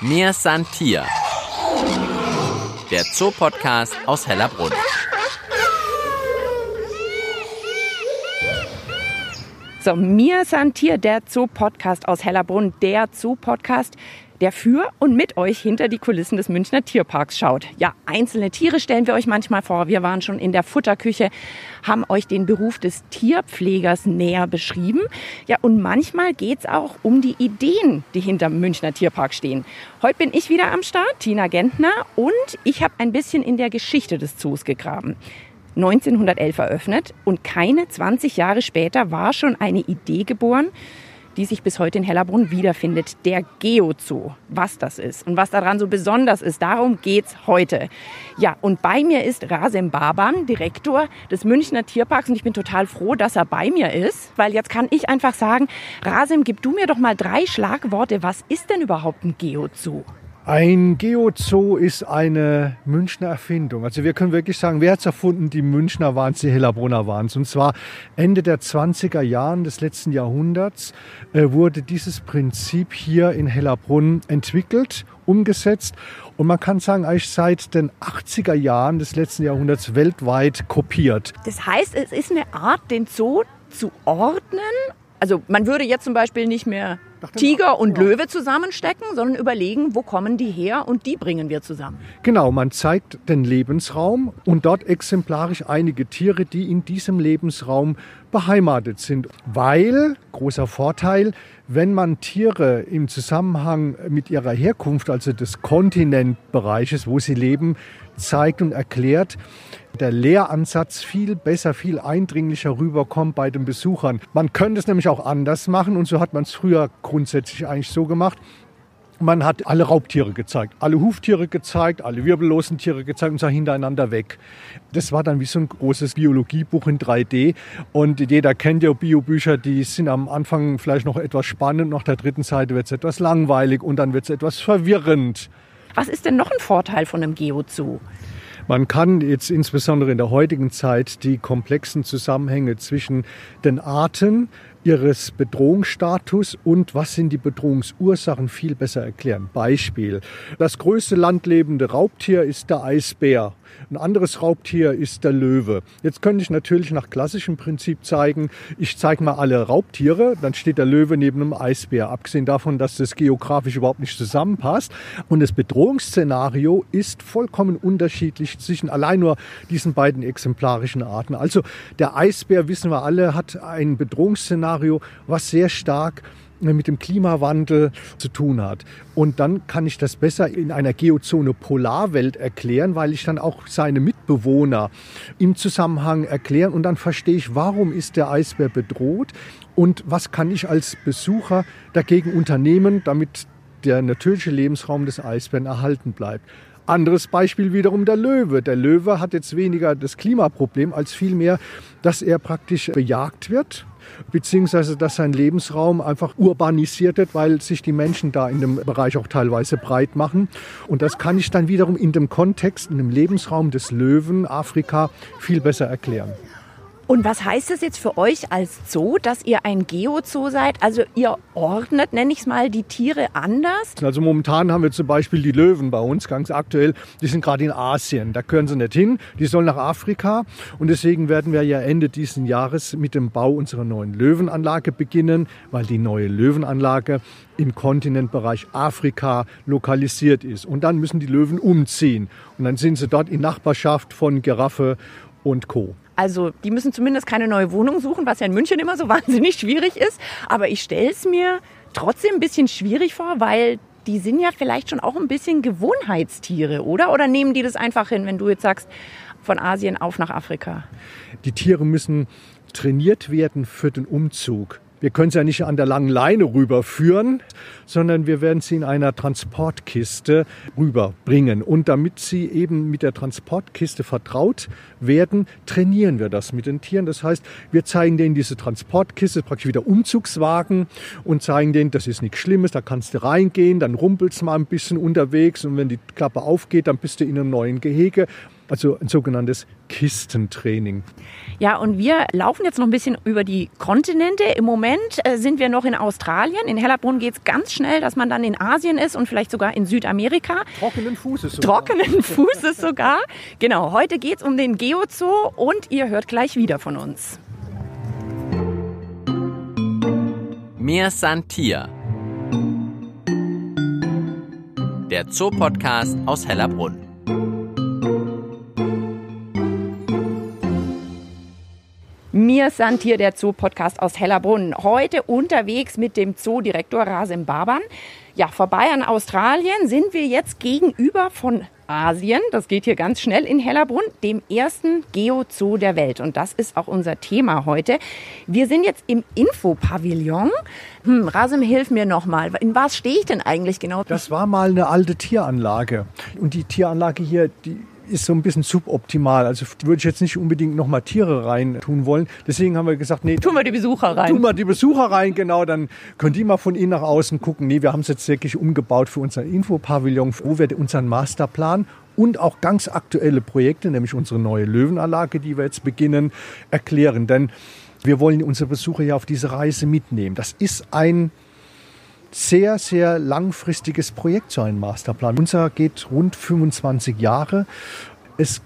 Mir Santier. Der Zoopodcast aus Hellerbrunn. So, Mir Santier, der Zoopodcast aus Hellerbrunn, der Zoopodcast der für und mit euch hinter die Kulissen des Münchner Tierparks schaut. Ja, einzelne Tiere stellen wir euch manchmal vor. Wir waren schon in der Futterküche, haben euch den Beruf des Tierpflegers näher beschrieben. Ja, und manchmal geht es auch um die Ideen, die hinter dem Münchner Tierpark stehen. Heute bin ich wieder am Start, Tina Gentner, und ich habe ein bisschen in der Geschichte des Zoos gegraben. 1911 eröffnet und keine 20 Jahre später war schon eine Idee geboren, die sich bis heute in Hellerbrunn wiederfindet, der Geozoo. Was das ist und was daran so besonders ist, darum geht's heute. Ja, und bei mir ist Rasim Baban, Direktor des Münchner Tierparks und ich bin total froh, dass er bei mir ist, weil jetzt kann ich einfach sagen, Rasim, gib du mir doch mal drei Schlagworte. Was ist denn überhaupt ein Geozoo? Ein Geozoo ist eine Münchner Erfindung. Also wir können wirklich sagen, wer hat es erfunden? Die Münchner waren die Hellerbrunner waren. Und zwar Ende der 20er Jahren des letzten Jahrhunderts äh, wurde dieses Prinzip hier in Hellerbrunn entwickelt, umgesetzt. Und man kann sagen, eigentlich seit den 80er Jahren des letzten Jahrhunderts weltweit kopiert. Das heißt, es ist eine Art, den Zoo zu ordnen also man würde jetzt zum Beispiel nicht mehr Tiger und Löwe zusammenstecken, sondern überlegen, wo kommen die her und die bringen wir zusammen. Genau, man zeigt den Lebensraum und dort exemplarisch einige Tiere, die in diesem Lebensraum beheimatet sind. Weil, großer Vorteil, wenn man Tiere im Zusammenhang mit ihrer Herkunft, also des Kontinentbereiches, wo sie leben, zeigt und erklärt, der Lehransatz viel besser, viel eindringlicher rüberkommt bei den Besuchern. Man könnte es nämlich auch anders machen und so hat man es früher grundsätzlich eigentlich so gemacht. Man hat alle Raubtiere gezeigt, alle Huftiere gezeigt, alle wirbellosen Tiere gezeigt und sah hintereinander weg. Das war dann wie so ein großes Biologiebuch in 3D. Und jeder kennt ja Biobücher, die sind am Anfang vielleicht noch etwas spannend, nach der dritten Seite wird es etwas langweilig und dann wird es etwas verwirrend. Was ist denn noch ein Vorteil von einem Geozoo? Man kann jetzt insbesondere in der heutigen Zeit die komplexen Zusammenhänge zwischen den Arten, ihres Bedrohungsstatus und was sind die Bedrohungsursachen viel besser erklären. Beispiel. Das größte landlebende Raubtier ist der Eisbär. Ein anderes Raubtier ist der Löwe. Jetzt könnte ich natürlich nach klassischem Prinzip zeigen, ich zeige mal alle Raubtiere, dann steht der Löwe neben einem Eisbär. Abgesehen davon, dass das geografisch überhaupt nicht zusammenpasst. Und das Bedrohungsszenario ist vollkommen unterschiedlich zwischen allein nur diesen beiden exemplarischen Arten. Also der Eisbär, wissen wir alle, hat ein Bedrohungsszenario, was sehr stark mit dem Klimawandel zu tun hat. Und dann kann ich das besser in einer Geozone Polarwelt erklären, weil ich dann auch seine Mitbewohner im Zusammenhang erklären und dann verstehe ich, warum ist der Eisbär bedroht und was kann ich als Besucher dagegen unternehmen, damit der natürliche Lebensraum des Eisbären erhalten bleibt. Anderes Beispiel wiederum der Löwe. Der Löwe hat jetzt weniger das Klimaproblem als vielmehr, dass er praktisch bejagt wird beziehungsweise dass sein Lebensraum einfach urbanisiert wird, weil sich die Menschen da in dem Bereich auch teilweise breit machen. Und das kann ich dann wiederum in dem Kontext, in dem Lebensraum des Löwen Afrika viel besser erklären. Und was heißt das jetzt für euch als Zoo, dass ihr ein Geozoo seid? Also ihr ordnet, nenne ich es mal, die Tiere anders? Also momentan haben wir zum Beispiel die Löwen bei uns, ganz aktuell. Die sind gerade in Asien. Da können sie nicht hin. Die sollen nach Afrika. Und deswegen werden wir ja Ende dieses Jahres mit dem Bau unserer neuen Löwenanlage beginnen, weil die neue Löwenanlage im Kontinentbereich Afrika lokalisiert ist. Und dann müssen die Löwen umziehen. Und dann sind sie dort in Nachbarschaft von Giraffe und Co. Also die müssen zumindest keine neue Wohnung suchen, was ja in München immer so wahnsinnig schwierig ist. Aber ich stelle es mir trotzdem ein bisschen schwierig vor, weil die sind ja vielleicht schon auch ein bisschen Gewohnheitstiere, oder? Oder nehmen die das einfach hin, wenn du jetzt sagst, von Asien auf nach Afrika? Die Tiere müssen trainiert werden für den Umzug. Wir können sie ja nicht an der langen Leine rüberführen, sondern wir werden sie in einer Transportkiste rüberbringen. Und damit sie eben mit der Transportkiste vertraut werden, trainieren wir das mit den Tieren. Das heißt, wir zeigen denen diese Transportkiste, praktisch wieder Umzugswagen und zeigen denen, das ist nichts Schlimmes, da kannst du reingehen, dann rumpelst mal ein bisschen unterwegs und wenn die Klappe aufgeht, dann bist du in einem neuen Gehege. Also ein sogenanntes Kistentraining. Ja, und wir laufen jetzt noch ein bisschen über die Kontinente. Im Moment äh, sind wir noch in Australien. In Hellerbrunn geht es ganz schnell, dass man dann in Asien ist und vielleicht sogar in Südamerika. Trockenen Fußes sogar. Trockenen Fußes sogar. Genau, heute geht es um den Geozoo und ihr hört gleich wieder von uns. Mir Santier. Der Zoopodcast aus Hellerbrunn. Mir Santier, der Zoo-Podcast aus Hellerbrunn. Heute unterwegs mit dem Zoodirektor Rasim Baban. Ja, vorbei an Australien sind wir jetzt gegenüber von Asien. Das geht hier ganz schnell in Hellerbrunn, dem ersten Geozoo der Welt. Und das ist auch unser Thema heute. Wir sind jetzt im Infopavillon. Hm, Rasim, hilf mir nochmal. In was stehe ich denn eigentlich genau? Das war mal eine alte Tieranlage. Und die Tieranlage hier, die ist so ein bisschen suboptimal. Also würde ich jetzt nicht unbedingt nochmal Tiere rein tun wollen. Deswegen haben wir gesagt, nee. Tun wir die Besucher rein. Tun wir die Besucher rein, genau. Dann können die mal von innen nach außen gucken. Nee, wir haben es jetzt wirklich umgebaut für unseren Infopavillon, wo wir unseren Masterplan und auch ganz aktuelle Projekte, nämlich unsere neue Löwenanlage, die wir jetzt beginnen, erklären. Denn wir wollen unsere Besucher ja auf diese Reise mitnehmen. Das ist ein sehr, sehr langfristiges Projekt, so ein Masterplan. Unser geht rund 25 Jahre. Es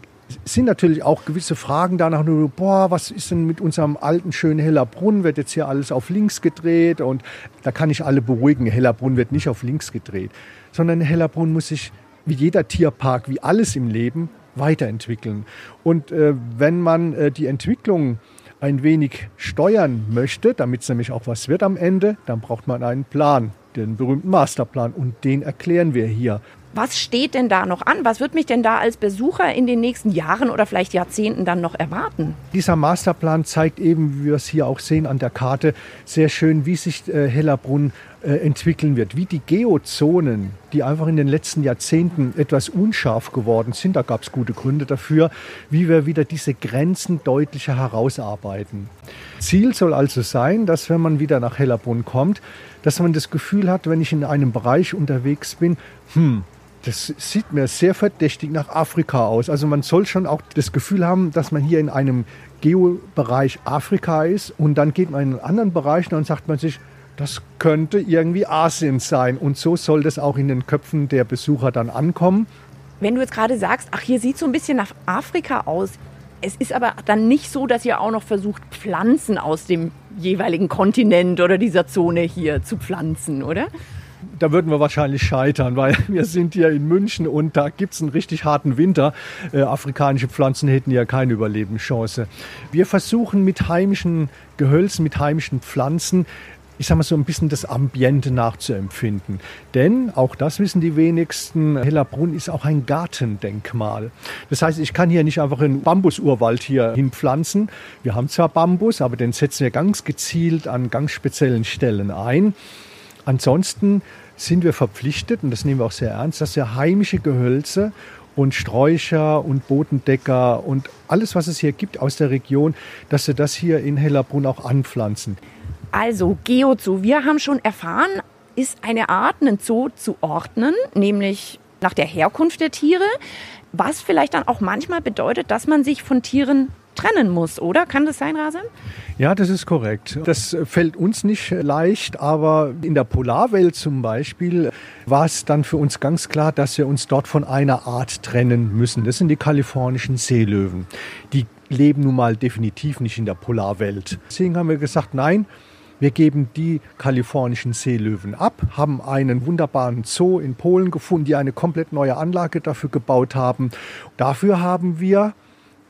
sind natürlich auch gewisse Fragen danach, nur, boah, was ist denn mit unserem alten schönen Hellerbrunn? Wird jetzt hier alles auf links gedreht? Und da kann ich alle beruhigen, Hellerbrunn wird nicht auf links gedreht, sondern Hellerbrunn muss sich wie jeder Tierpark, wie alles im Leben, weiterentwickeln. Und äh, wenn man äh, die Entwicklung ein wenig steuern möchte, damit es nämlich auch was wird am Ende, dann braucht man einen Plan, den berühmten Masterplan. Und den erklären wir hier. Was steht denn da noch an? Was wird mich denn da als Besucher in den nächsten Jahren oder vielleicht Jahrzehnten dann noch erwarten? Dieser Masterplan zeigt eben, wie wir es hier auch sehen an der Karte, sehr schön, wie sich äh, Hellerbrunn entwickeln wird. Wie die Geozonen, die einfach in den letzten Jahrzehnten etwas unscharf geworden sind, da gab es gute Gründe dafür, wie wir wieder diese Grenzen deutlicher herausarbeiten. Ziel soll also sein, dass wenn man wieder nach Hellerbrunn kommt, dass man das Gefühl hat, wenn ich in einem Bereich unterwegs bin, hm, das sieht mir sehr verdächtig nach Afrika aus. Also man soll schon auch das Gefühl haben, dass man hier in einem Geobereich Afrika ist und dann geht man in einen anderen Bereich und dann sagt man sich, das könnte irgendwie Asien sein. Und so soll das auch in den Köpfen der Besucher dann ankommen. Wenn du jetzt gerade sagst, ach, hier sieht so ein bisschen nach Afrika aus. Es ist aber dann nicht so, dass ihr auch noch versucht, Pflanzen aus dem jeweiligen Kontinent oder dieser Zone hier zu pflanzen, oder? da würden wir wahrscheinlich scheitern, weil wir sind hier in München und da gibt es einen richtig harten Winter. Äh, afrikanische Pflanzen hätten ja keine Überlebenschance. Wir versuchen mit heimischen Gehölzen, mit heimischen Pflanzen ich sage mal so ein bisschen das Ambiente nachzuempfinden. Denn, auch das wissen die wenigsten, Hellerbrunn ist auch ein Gartendenkmal. Das heißt, ich kann hier nicht einfach einen Bambusurwald hier hinpflanzen. Wir haben zwar Bambus, aber den setzen wir ganz gezielt an ganz speziellen Stellen ein. Ansonsten sind wir verpflichtet, und das nehmen wir auch sehr ernst, dass wir heimische Gehölze und Sträucher und Bodendecker und alles, was es hier gibt aus der Region, dass wir das hier in Hellerbrunn auch anpflanzen. Also Geozoo, wir haben schon erfahren, ist eine Art, einen Zoo zu ordnen, nämlich nach der Herkunft der Tiere, was vielleicht dann auch manchmal bedeutet, dass man sich von Tieren trennen muss, oder? Kann das sein, Rasim? Ja, das ist korrekt. Das fällt uns nicht leicht, aber in der Polarwelt zum Beispiel war es dann für uns ganz klar, dass wir uns dort von einer Art trennen müssen. Das sind die kalifornischen Seelöwen. Die leben nun mal definitiv nicht in der Polarwelt. Deswegen haben wir gesagt, nein, wir geben die kalifornischen Seelöwen ab, haben einen wunderbaren Zoo in Polen gefunden, die eine komplett neue Anlage dafür gebaut haben. Dafür haben wir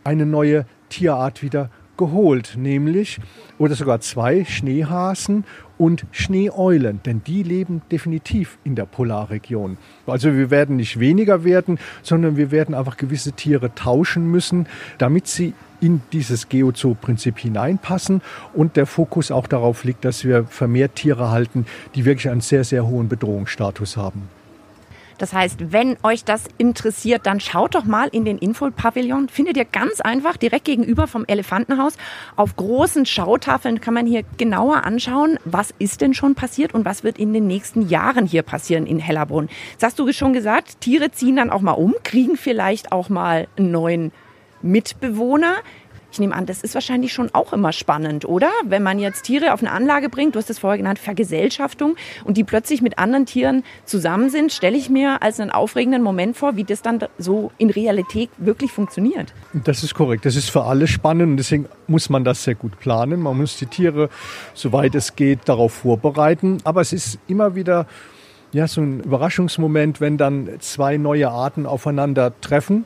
eine neue Tierart wieder geholt, nämlich oder sogar zwei Schneehasen und Schneeeulen, denn die leben definitiv in der Polarregion. Also wir werden nicht weniger werden, sondern wir werden einfach gewisse Tiere tauschen müssen, damit sie in dieses Geozoo-Prinzip hineinpassen und der Fokus auch darauf liegt, dass wir vermehrt Tiere halten, die wirklich einen sehr, sehr hohen Bedrohungsstatus haben. Das heißt, wenn euch das interessiert, dann schaut doch mal in den Infopavillon. Findet ihr ganz einfach direkt gegenüber vom Elefantenhaus. Auf großen Schautafeln kann man hier genauer anschauen, was ist denn schon passiert und was wird in den nächsten Jahren hier passieren in Hellerbrunn. Das hast du schon gesagt, Tiere ziehen dann auch mal um, kriegen vielleicht auch mal einen neuen Mitbewohner. Ich nehme an, das ist wahrscheinlich schon auch immer spannend, oder? Wenn man jetzt Tiere auf eine Anlage bringt, du hast es vorher genannt, Vergesellschaftung, und die plötzlich mit anderen Tieren zusammen sind, stelle ich mir als einen aufregenden Moment vor, wie das dann so in Realität wirklich funktioniert. Das ist korrekt. Das ist für alle spannend und deswegen muss man das sehr gut planen. Man muss die Tiere, soweit es geht, darauf vorbereiten. Aber es ist immer wieder ja, so ein Überraschungsmoment, wenn dann zwei neue Arten aufeinander treffen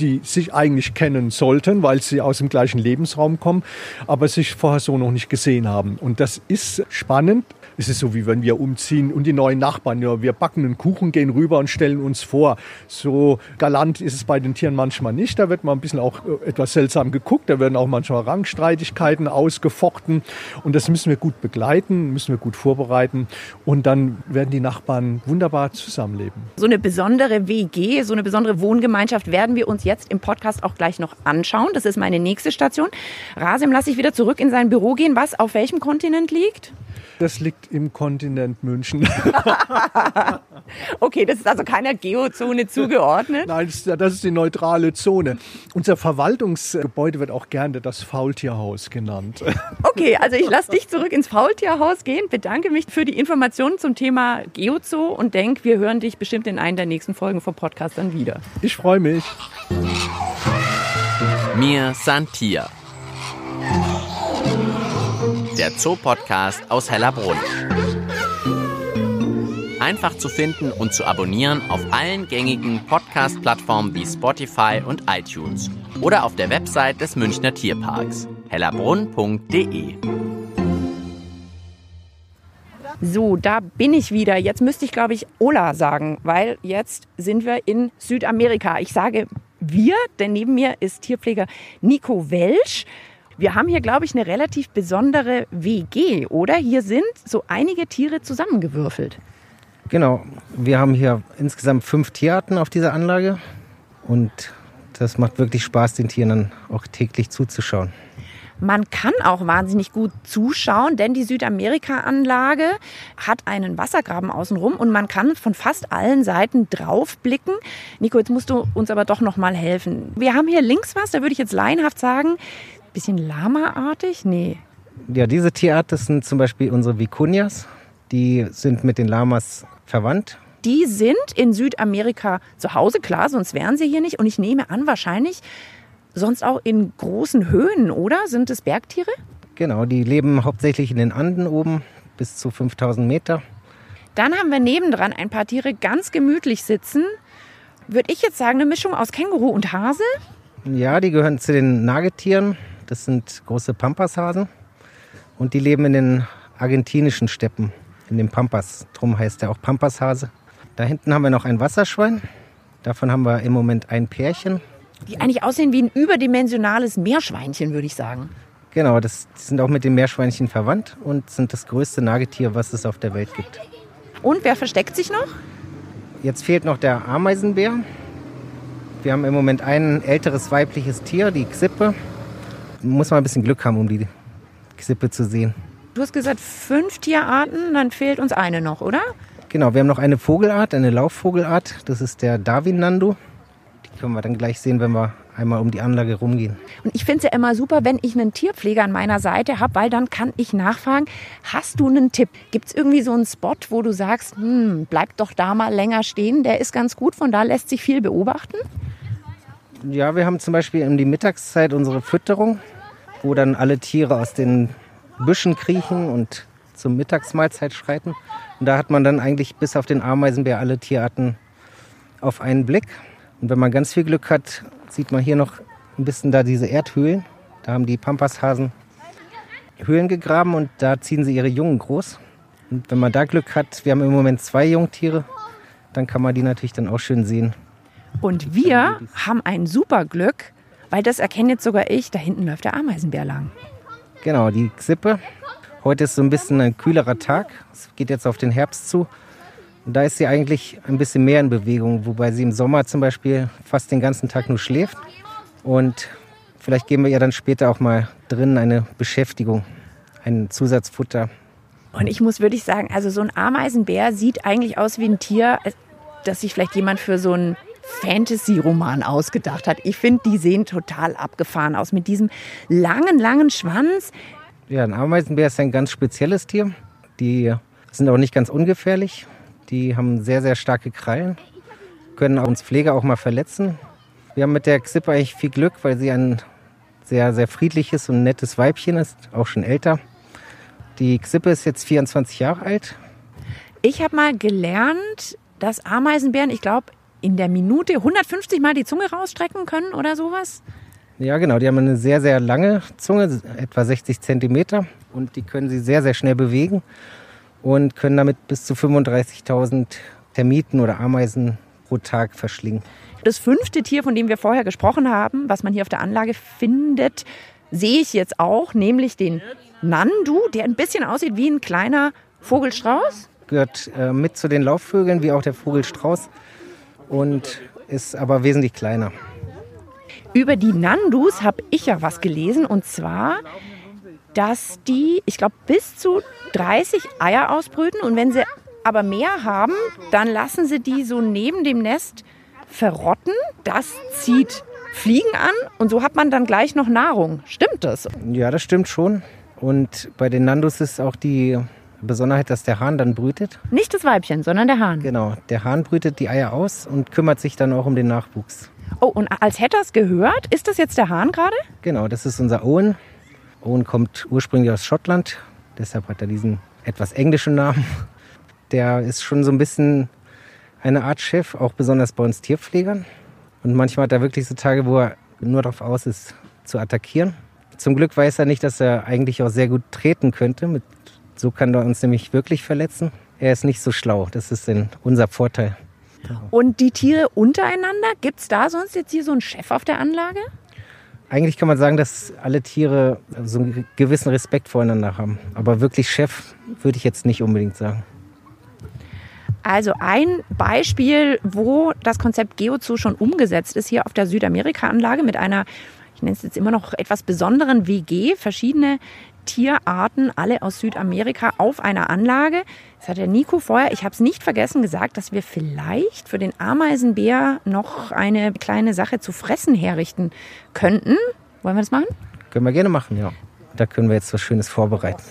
die sich eigentlich kennen sollten, weil sie aus dem gleichen Lebensraum kommen, aber sich vorher so noch nicht gesehen haben. Und das ist spannend, es ist so, wie wenn wir umziehen und die neuen Nachbarn, ja, wir backen einen Kuchen, gehen rüber und stellen uns vor. So galant ist es bei den Tieren manchmal nicht. Da wird man ein bisschen auch äh, etwas seltsam geguckt. Da werden auch manchmal Rangstreitigkeiten ausgefochten. Und das müssen wir gut begleiten, müssen wir gut vorbereiten. Und dann werden die Nachbarn wunderbar zusammenleben. So eine besondere WG, so eine besondere Wohngemeinschaft werden wir uns jetzt im Podcast auch gleich noch anschauen. Das ist meine nächste Station. Rasim lasse ich wieder zurück in sein Büro gehen, was auf welchem Kontinent liegt? Das liegt im Kontinent München. okay, das ist also keiner Geozone zugeordnet? Nein, das ist, die neutrale Zone. Unser Verwaltungsgebäude wird auch gerne das Faultierhaus genannt. Okay, also ich lasse dich zurück ins Faultierhaus gehen, bedanke mich für die Informationen zum Thema Geozoo und denke, wir hören dich bestimmt in einer der nächsten Folgen vom Podcast dann wieder. Ich freue mich. Mir Santia der Zoopodcast aus Hellerbrunn. Einfach zu finden und zu abonnieren auf allen gängigen Podcast-Plattformen wie Spotify und iTunes oder auf der Website des Münchner Tierparks hellerbrunn.de. So, da bin ich wieder. Jetzt müsste ich, glaube ich, Ola sagen, weil jetzt sind wir in Südamerika. Ich sage wir, denn neben mir ist Tierpfleger Nico Welsch. Wir haben hier, glaube ich, eine relativ besondere WG, oder? Hier sind so einige Tiere zusammengewürfelt. Genau, wir haben hier insgesamt fünf Tierarten auf dieser Anlage und das macht wirklich Spaß, den Tieren dann auch täglich zuzuschauen. Man kann auch wahnsinnig gut zuschauen, denn die Südamerika-Anlage hat einen Wassergraben außenrum und man kann von fast allen Seiten draufblicken. Nico, jetzt musst du uns aber doch noch mal helfen. Wir haben hier links was, da würde ich jetzt laienhaft sagen, bisschen Lama-artig? Nee. Ja, diese Tierart, das sind zum Beispiel unsere Vicunias. Die sind mit den Lamas verwandt. Die sind in Südamerika zu Hause, klar, sonst wären sie hier nicht. Und ich nehme an, wahrscheinlich sonst auch in großen Höhen, oder? Sind es Bergtiere? Genau, die leben hauptsächlich in den Anden oben, bis zu 5000 Meter. Dann haben wir nebendran ein paar Tiere ganz gemütlich sitzen. Würde ich jetzt sagen, eine Mischung aus Känguru und Hase? Ja, die gehören zu den Nagetieren. Das sind große Pampashasen und die leben in den argentinischen Steppen, in den Pampas. Drum heißt er auch Pampashase. Da hinten haben wir noch ein Wasserschwein. Davon haben wir im Moment ein Pärchen. Die eigentlich aussehen wie ein überdimensionales Meerschweinchen, würde ich sagen. Genau, das sind auch mit den Meerschweinchen verwandt und sind das größte Nagetier, was es auf der Welt gibt. Und wer versteckt sich noch? Jetzt fehlt noch der Ameisenbär. Wir haben im Moment ein älteres weibliches Tier, die Xippe muss man ein bisschen Glück haben, um die Sippe zu sehen. Du hast gesagt fünf Tierarten, dann fehlt uns eine noch, oder? Genau, wir haben noch eine Vogelart, eine Laufvogelart. Das ist der Darwin-Nando. Die können wir dann gleich sehen, wenn wir einmal um die Anlage rumgehen. Und ich finde es ja immer super, wenn ich einen Tierpfleger an meiner Seite habe, weil dann kann ich nachfragen, hast du einen Tipp? Gibt es irgendwie so einen Spot, wo du sagst, hm, bleib doch da mal länger stehen, der ist ganz gut, von da lässt sich viel beobachten? Ja, wir haben zum Beispiel in die Mittagszeit unsere Fütterung, wo dann alle Tiere aus den Büschen kriechen und zur Mittagsmahlzeit schreiten. Und da hat man dann eigentlich bis auf den Ameisenbär alle Tierarten auf einen Blick. Und wenn man ganz viel Glück hat, sieht man hier noch ein bisschen da diese Erdhöhlen. Da haben die Pampashasen Höhlen gegraben und da ziehen sie ihre Jungen groß. Und wenn man da Glück hat, wir haben im Moment zwei Jungtiere, dann kann man die natürlich dann auch schön sehen. Und wir haben ein super Glück, weil das erkenne jetzt sogar ich, da hinten läuft der Ameisenbär lang. Genau, die Xippe. Heute ist so ein bisschen ein kühlerer Tag. Es geht jetzt auf den Herbst zu. Da ist sie eigentlich ein bisschen mehr in Bewegung, wobei sie im Sommer zum Beispiel fast den ganzen Tag nur schläft. Und vielleicht geben wir ihr dann später auch mal drin eine Beschäftigung, ein Zusatzfutter. Und ich muss wirklich sagen, also so ein Ameisenbär sieht eigentlich aus wie ein Tier, das sich vielleicht jemand für so einen Fantasy-Roman ausgedacht hat. Ich finde, die sehen total abgefahren aus mit diesem langen, langen Schwanz. Ja, ein Ameisenbär ist ein ganz spezielles Tier. Die sind auch nicht ganz ungefährlich. Die haben sehr, sehr starke Krallen, können uns Pfleger auch mal verletzen. Wir haben mit der Xippe eigentlich viel Glück, weil sie ein sehr, sehr friedliches und nettes Weibchen ist, auch schon älter. Die Xippe ist jetzt 24 Jahre alt. Ich habe mal gelernt, dass Ameisenbären, ich glaube, in der Minute 150 Mal die Zunge rausstrecken können oder sowas. Ja, genau. Die haben eine sehr, sehr lange Zunge, etwa 60 Zentimeter. Und die können sie sehr, sehr schnell bewegen und können damit bis zu 35.000 Termiten oder Ameisen pro Tag verschlingen. Das fünfte Tier, von dem wir vorher gesprochen haben, was man hier auf der Anlage findet, sehe ich jetzt auch, nämlich den Nandu, der ein bisschen aussieht wie ein kleiner Vogelstrauß. Gehört äh, mit zu den Laufvögeln, wie auch der Vogelstrauß, und ist aber wesentlich kleiner. Über die Nandus habe ich ja was gelesen, und zwar, dass die, ich glaube, bis zu 30 Eier ausbrüten und wenn sie aber mehr haben, dann lassen sie die so neben dem Nest verrotten. Das zieht Fliegen an und so hat man dann gleich noch Nahrung. Stimmt das? Ja, das stimmt schon. Und bei den Nandus ist auch die Besonderheit, dass der Hahn dann brütet. Nicht das Weibchen, sondern der Hahn. Genau, der Hahn brütet die Eier aus und kümmert sich dann auch um den Nachwuchs. Oh, und als hätte er es gehört, ist das jetzt der Hahn gerade? Genau, das ist unser Owen. Owen kommt ursprünglich aus Schottland, deshalb hat er diesen etwas englischen Namen. Der ist schon so ein bisschen eine Art Chef, auch besonders bei uns Tierpflegern. Und manchmal hat er wirklich so Tage, wo er nur darauf aus ist, zu attackieren. Zum Glück weiß er nicht, dass er eigentlich auch sehr gut treten könnte. Mit, so kann er uns nämlich wirklich verletzen. Er ist nicht so schlau. Das ist unser Vorteil. Und die Tiere untereinander, gibt es da sonst jetzt hier so einen Chef auf der Anlage? Eigentlich kann man sagen, dass alle Tiere so einen gewissen Respekt voreinander haben. Aber wirklich Chef würde ich jetzt nicht unbedingt sagen. Also ein Beispiel, wo das Konzept Geozoo schon umgesetzt ist, hier auf der Südamerika-Anlage mit einer, ich nenne es jetzt immer noch etwas besonderen WG, verschiedene Tierarten, alle aus Südamerika, auf einer Anlage. Das hat der Nico vorher, ich habe es nicht vergessen, gesagt, dass wir vielleicht für den Ameisenbär noch eine kleine Sache zu fressen herrichten könnten. Wollen wir das machen? Können wir gerne machen, ja. Da können wir jetzt was Schönes vorbereiten.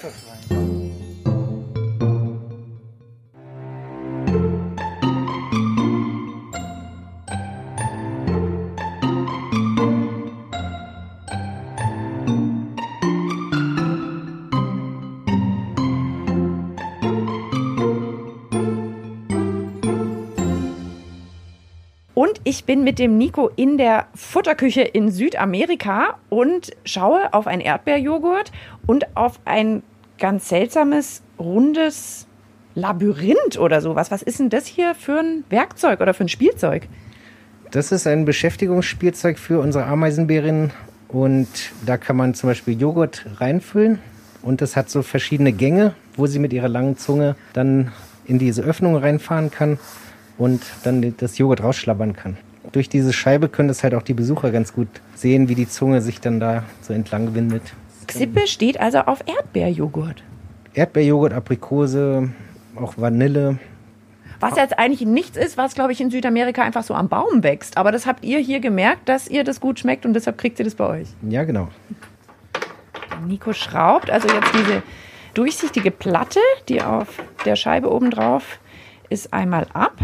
Ich bin mit dem Nico in der Futterküche in Südamerika und schaue auf einen Erdbeerjoghurt und auf ein ganz seltsames, rundes Labyrinth oder sowas. Was ist denn das hier für ein Werkzeug oder für ein Spielzeug? Das ist ein Beschäftigungsspielzeug für unsere Ameisenbärinnen und da kann man zum Beispiel Joghurt reinfüllen und das hat so verschiedene Gänge, wo sie mit ihrer langen Zunge dann in diese Öffnung reinfahren kann und dann das Joghurt rausschlabbern kann. Durch diese Scheibe können das halt auch die Besucher ganz gut sehen, wie die Zunge sich dann da so entlang windet. Xippe steht also auf Erdbeerjoghurt. Erdbeerjoghurt, Aprikose, auch Vanille. Was jetzt eigentlich nichts ist, was, glaube ich, in Südamerika einfach so am Baum wächst. Aber das habt ihr hier gemerkt, dass ihr das gut schmeckt und deshalb kriegt ihr das bei euch. Ja, genau. Nico schraubt also jetzt diese durchsichtige Platte, die auf der Scheibe oben drauf ist, einmal ab.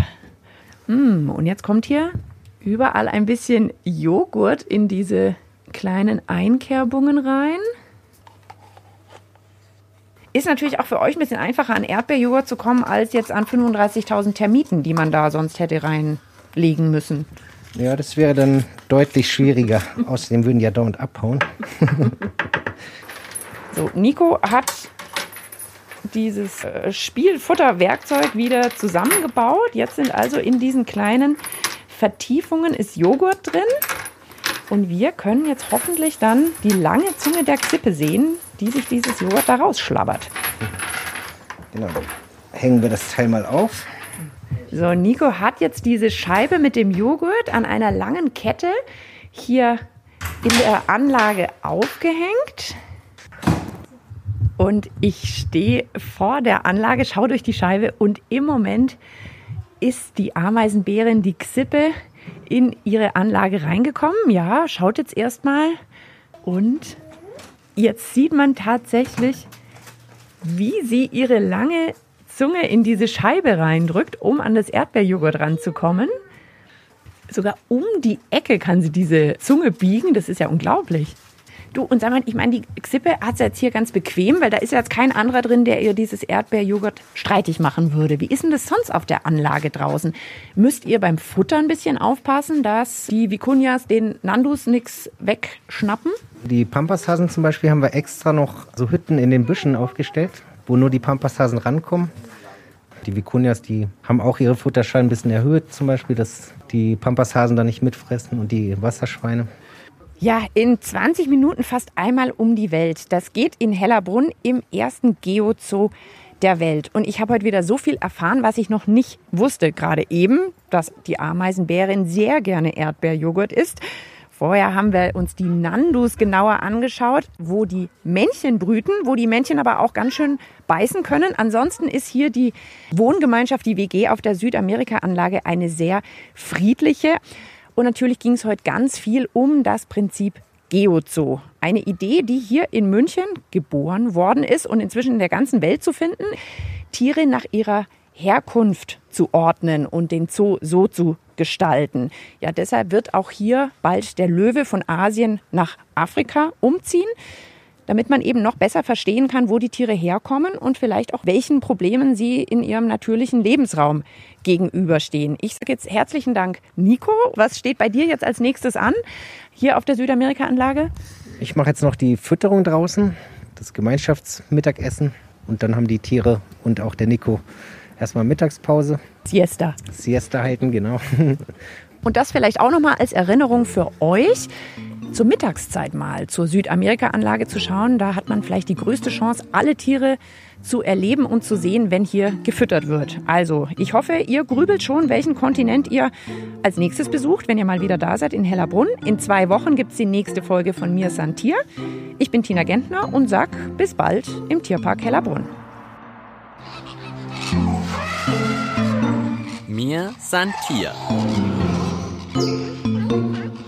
Mm, und jetzt kommt hier überall ein bisschen Joghurt in diese kleinen Einkerbungen rein. Ist natürlich auch für euch ein bisschen einfacher, an Erdbeerjoghurt zu kommen, als jetzt an 35.000 Termiten, die man da sonst hätte reinlegen müssen. Ja, das wäre dann deutlich schwieriger. Außerdem würden die ja dauernd abhauen. so, Nico hat dieses äh, Spielfutterwerkzeug wieder zusammengebaut. Jetzt sind also in diesen kleinen Vertiefungen ist Joghurt drin. Und wir können jetzt hoffentlich dann die lange Zunge der Xippe sehen, die sich dieses Joghurt da rausschlabbert. Genau, dann hängen wir das Teil mal auf. So, Nico hat jetzt diese Scheibe mit dem Joghurt an einer langen Kette hier in der Anlage aufgehängt. Und ich stehe vor der Anlage, schaue durch die Scheibe und im Moment ist die Ameisenbärin, die Xippe, in ihre Anlage reingekommen. Ja, schaut jetzt erstmal. Und jetzt sieht man tatsächlich, wie sie ihre lange Zunge in diese Scheibe reindrückt, um an das Erdbeerjoghurt ranzukommen. Sogar um die Ecke kann sie diese Zunge biegen. Das ist ja unglaublich. Du, und sag mal, ich meine, die Xippe hat es jetzt hier ganz bequem, weil da ist jetzt kein anderer drin, der ihr dieses Erdbeerjoghurt streitig machen würde. Wie ist denn das sonst auf der Anlage draußen? Müsst ihr beim Futter ein bisschen aufpassen, dass die Vicunias den Nandus nichts wegschnappen? Die Pampashasen zum Beispiel haben wir extra noch so Hütten in den Büschen aufgestellt, wo nur die Pampashasen rankommen. Die Vicunias, die haben auch ihre Futterschalen ein bisschen erhöht, zum Beispiel, dass die Pampashasen da nicht mitfressen und die Wasserschweine. Ja, in 20 Minuten fast einmal um die Welt. Das geht in Hellerbrunn im ersten Geozoo der Welt. Und ich habe heute wieder so viel erfahren, was ich noch nicht wusste. Gerade eben, dass die Ameisenbärin sehr gerne Erdbeerjoghurt isst. Vorher haben wir uns die Nandus genauer angeschaut, wo die Männchen brüten, wo die Männchen aber auch ganz schön beißen können. Ansonsten ist hier die Wohngemeinschaft, die WG auf der Südamerika-Anlage eine sehr friedliche. Und natürlich ging es heute ganz viel um das Prinzip Geozoo. Eine Idee, die hier in München geboren worden ist und inzwischen in der ganzen Welt zu finden. Tiere nach ihrer Herkunft zu ordnen und den Zoo so zu gestalten. Ja, deshalb wird auch hier bald der Löwe von Asien nach Afrika umziehen damit man eben noch besser verstehen kann, wo die Tiere herkommen und vielleicht auch welchen Problemen sie in ihrem natürlichen Lebensraum gegenüberstehen. Ich sage jetzt herzlichen Dank, Nico. Was steht bei dir jetzt als nächstes an hier auf der Südamerika-Anlage? Ich mache jetzt noch die Fütterung draußen, das Gemeinschaftsmittagessen und dann haben die Tiere und auch der Nico erstmal Mittagspause. Siesta. Siesta halten, genau. Und das vielleicht auch nochmal als Erinnerung für euch zur Mittagszeit mal zur Südamerika-Anlage zu schauen. Da hat man vielleicht die größte Chance, alle Tiere zu erleben und zu sehen, wenn hier gefüttert wird. Also, ich hoffe, ihr grübelt schon, welchen Kontinent ihr als nächstes besucht, wenn ihr mal wieder da seid in Hellerbrunn. In zwei Wochen gibt es die nächste Folge von Mir Santier. Ich bin Tina Gentner und sag bis bald im Tierpark Hellerbrunn. Mir Santier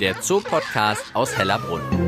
der Zoopodcast aus Hellerbrunn.